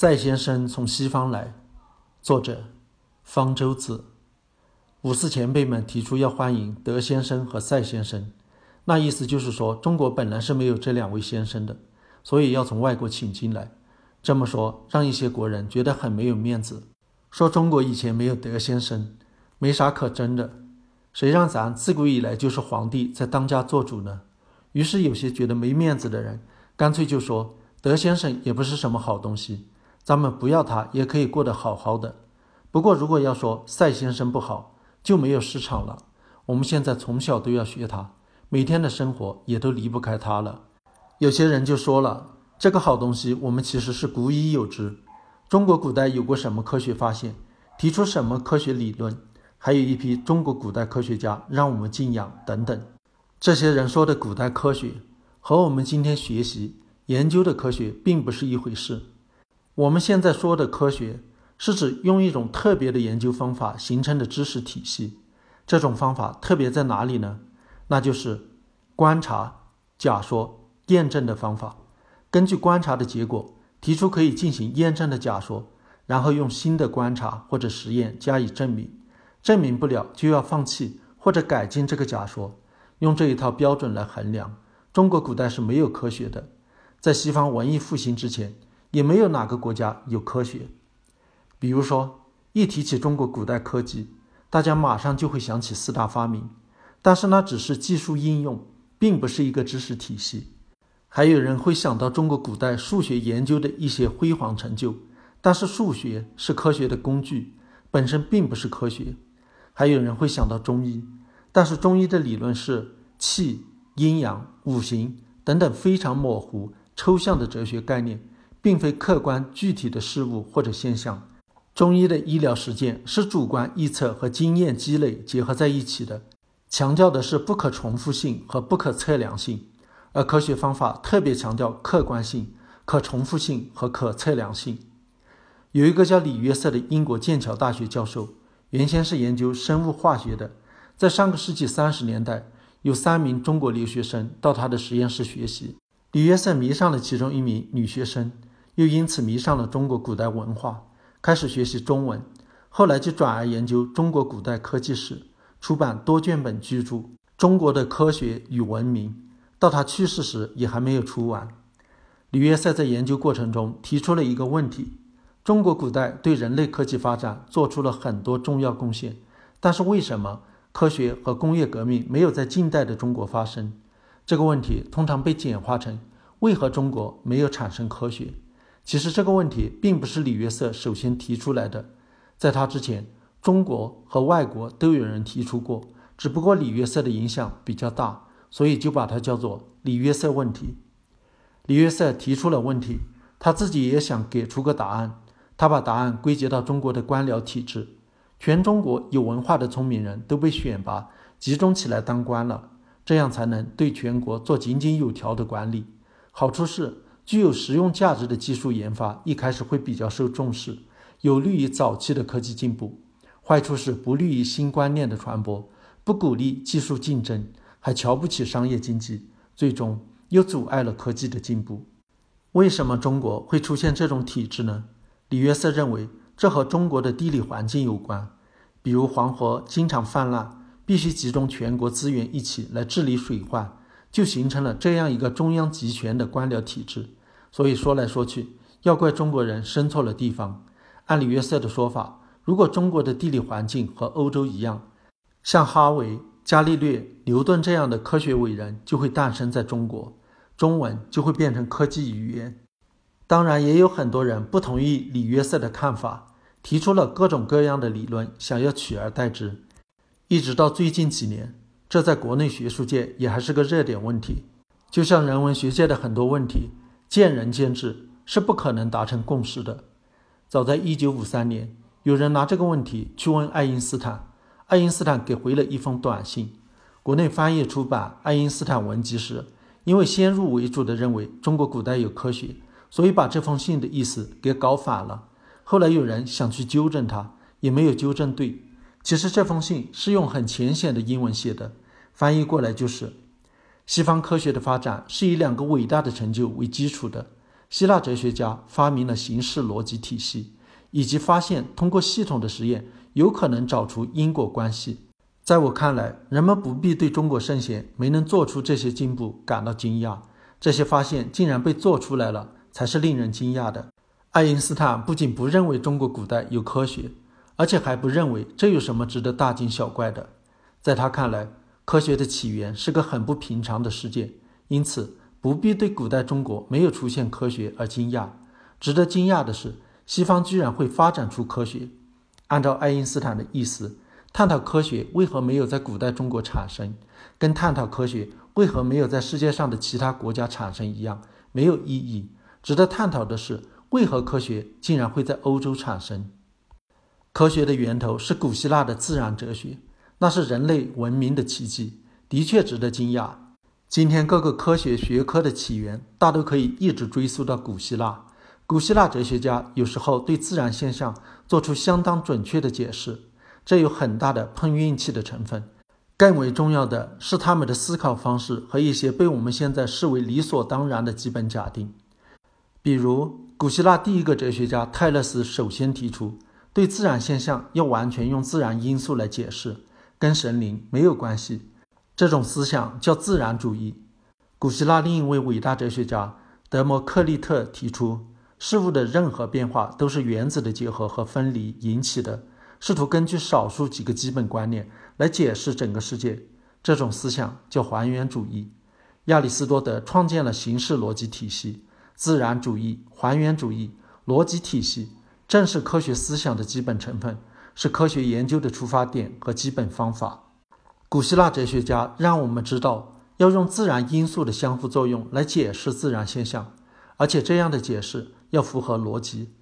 赛先生从西方来，作者方舟子。五四前辈们提出要欢迎德先生和赛先生，那意思就是说中国本来是没有这两位先生的，所以要从外国请进来。这么说让一些国人觉得很没有面子，说中国以前没有德先生，没啥可争的。谁让咱自古以来就是皇帝在当家做主呢？于是有些觉得没面子的人，干脆就说德先生也不是什么好东西。咱们不要他也可以过得好好的。不过，如果要说赛先生不好，就没有市场了。我们现在从小都要学他，每天的生活也都离不开他了。有些人就说了，这个好东西我们其实是古已有之。中国古代有过什么科学发现，提出什么科学理论，还有一批中国古代科学家让我们敬仰等等。这些人说的古代科学，和我们今天学习研究的科学并不是一回事。我们现在说的科学，是指用一种特别的研究方法形成的知识体系。这种方法特别在哪里呢？那就是观察、假说、验证的方法。根据观察的结果，提出可以进行验证的假说，然后用新的观察或者实验加以证明。证明不了，就要放弃或者改进这个假说。用这一套标准来衡量，中国古代是没有科学的。在西方文艺复兴之前。也没有哪个国家有科学。比如说，一提起中国古代科技，大家马上就会想起四大发明，但是那只是技术应用，并不是一个知识体系。还有人会想到中国古代数学研究的一些辉煌成就，但是数学是科学的工具，本身并不是科学。还有人会想到中医，但是中医的理论是气、阴阳、五行等等非常模糊、抽象的哲学概念。并非客观具体的事物或者现象。中医的医疗实践是主观臆测和经验积累结合在一起的，强调的是不可重复性和不可测量性；而科学方法特别强调客观性、可重复性和可测量性。有一个叫李约瑟的英国剑桥大学教授，原先是研究生物化学的，在上个世纪三十年代，有三名中国留学生到他的实验室学习，李约瑟迷上了其中一名女学生。又因此迷上了中国古代文化，开始学习中文，后来就转而研究中国古代科技史，出版多卷本巨著《中国的科学与文明》，到他去世时也还没有出完。李约瑟在研究过程中提出了一个问题：中国古代对人类科技发展做出了很多重要贡献，但是为什么科学和工业革命没有在近代的中国发生？这个问题通常被简化成：为何中国没有产生科学？其实这个问题并不是李约瑟首先提出来的，在他之前，中国和外国都有人提出过，只不过李约瑟的影响比较大，所以就把它叫做李约瑟问题。李约瑟提出了问题，他自己也想给出个答案，他把答案归结到中国的官僚体制，全中国有文化的聪明人都被选拔集中起来当官了，这样才能对全国做井井有条的管理。好处是。具有实用价值的技术研发一开始会比较受重视，有利于早期的科技进步；坏处是不利于新观念的传播，不鼓励技术竞争，还瞧不起商业经济，最终又阻碍了科技的进步。为什么中国会出现这种体制呢？李约瑟认为，这和中国的地理环境有关，比如黄河经常泛滥，必须集中全国资源一起来治理水患，就形成了这样一个中央集权的官僚体制。所以说来说去，要怪中国人生错了地方。按李约瑟的说法，如果中国的地理环境和欧洲一样，像哈维、伽利略、牛顿这样的科学伟人就会诞生在中国，中文就会变成科技语言。当然，也有很多人不同意李约瑟的看法，提出了各种各样的理论，想要取而代之。一直到最近几年，这在国内学术界也还是个热点问题，就像人文学界的很多问题。见仁见智是不可能达成共识的。早在1953年，有人拿这个问题去问爱因斯坦，爱因斯坦给回了一封短信。国内翻译出版《爱因斯坦文集》时，因为先入为主的认为中国古代有科学，所以把这封信的意思给搞反了。后来有人想去纠正他，也没有纠正对。其实这封信是用很浅显的英文写的，翻译过来就是。西方科学的发展是以两个伟大的成就为基础的，希腊哲学家发明了形式逻辑体系，以及发现通过系统的实验有可能找出因果关系。在我看来，人们不必对中国圣贤没能做出这些进步感到惊讶。这些发现竟然被做出来了，才是令人惊讶的。爱因斯坦不仅不认为中国古代有科学，而且还不认为这有什么值得大惊小怪的。在他看来，科学的起源是个很不平常的事件，因此不必对古代中国没有出现科学而惊讶。值得惊讶的是，西方居然会发展出科学。按照爱因斯坦的意思，探讨科学为何没有在古代中国产生，跟探讨科学。为何没有在世界上的其他国家产生一样没有意义？值得探讨的是，为何科学竟然会在欧洲产生？科学的源头是古希腊的自然哲学，那是人类文明的奇迹，的确值得惊讶。今天各个科学学科的起源大都可以一直追溯到古希腊。古希腊哲学家有时候对自然现象做出相当准确的解释，这有很大的碰运气的成分。更为重要的是，他们的思考方式和一些被我们现在视为理所当然的基本假定。比如，古希腊第一个哲学家泰勒斯首先提出，对自然现象要完全用自然因素来解释，跟神灵没有关系。这种思想叫自然主义。古希腊另一位伟大哲学家德谟克利特提出，事物的任何变化都是原子的结合和分离引起的。试图根据少数几个基本观念来解释整个世界，这种思想叫还原主义。亚里士多德创建了形式逻辑体系，自然主义、还原主义、逻辑体系正是科学思想的基本成分，是科学研究的出发点和基本方法。古希腊哲学家让我们知道要用自然因素的相互作用来解释自然现象，而且这样的解释要符合逻辑。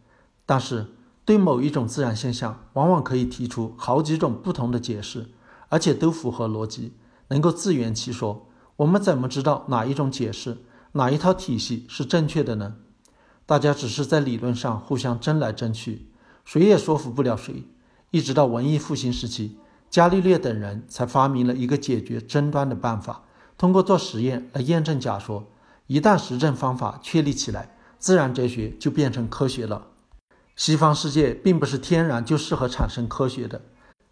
但是，对某一种自然现象，往往可以提出好几种不同的解释，而且都符合逻辑，能够自圆其说。我们怎么知道哪一种解释、哪一套体系是正确的呢？大家只是在理论上互相争来争去，谁也说服不了谁。一直到文艺复兴时期，伽利略等人才发明了一个解决争端的办法：通过做实验来验证假说。一旦实证方法确立起来，自然哲学就变成科学了。西方世界并不是天然就适合产生科学的。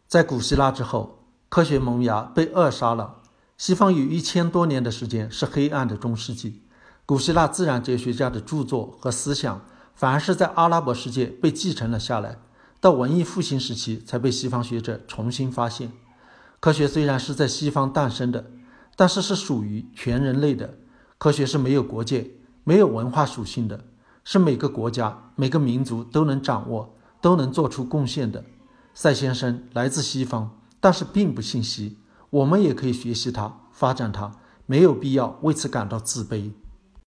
在古希腊之后，科学萌芽被扼杀了。西方有一千多年的时间是黑暗的中世纪。古希腊自然哲学家的著作和思想，反而是在阿拉伯世界被继承了下来。到文艺复兴时期，才被西方学者重新发现。科学虽然是在西方诞生的，但是是属于全人类的。科学是没有国界、没有文化属性的。是每个国家、每个民族都能掌握、都能做出贡献的。赛先生来自西方，但是并不信息。我们也可以学习他，发展他，没有必要为此感到自卑。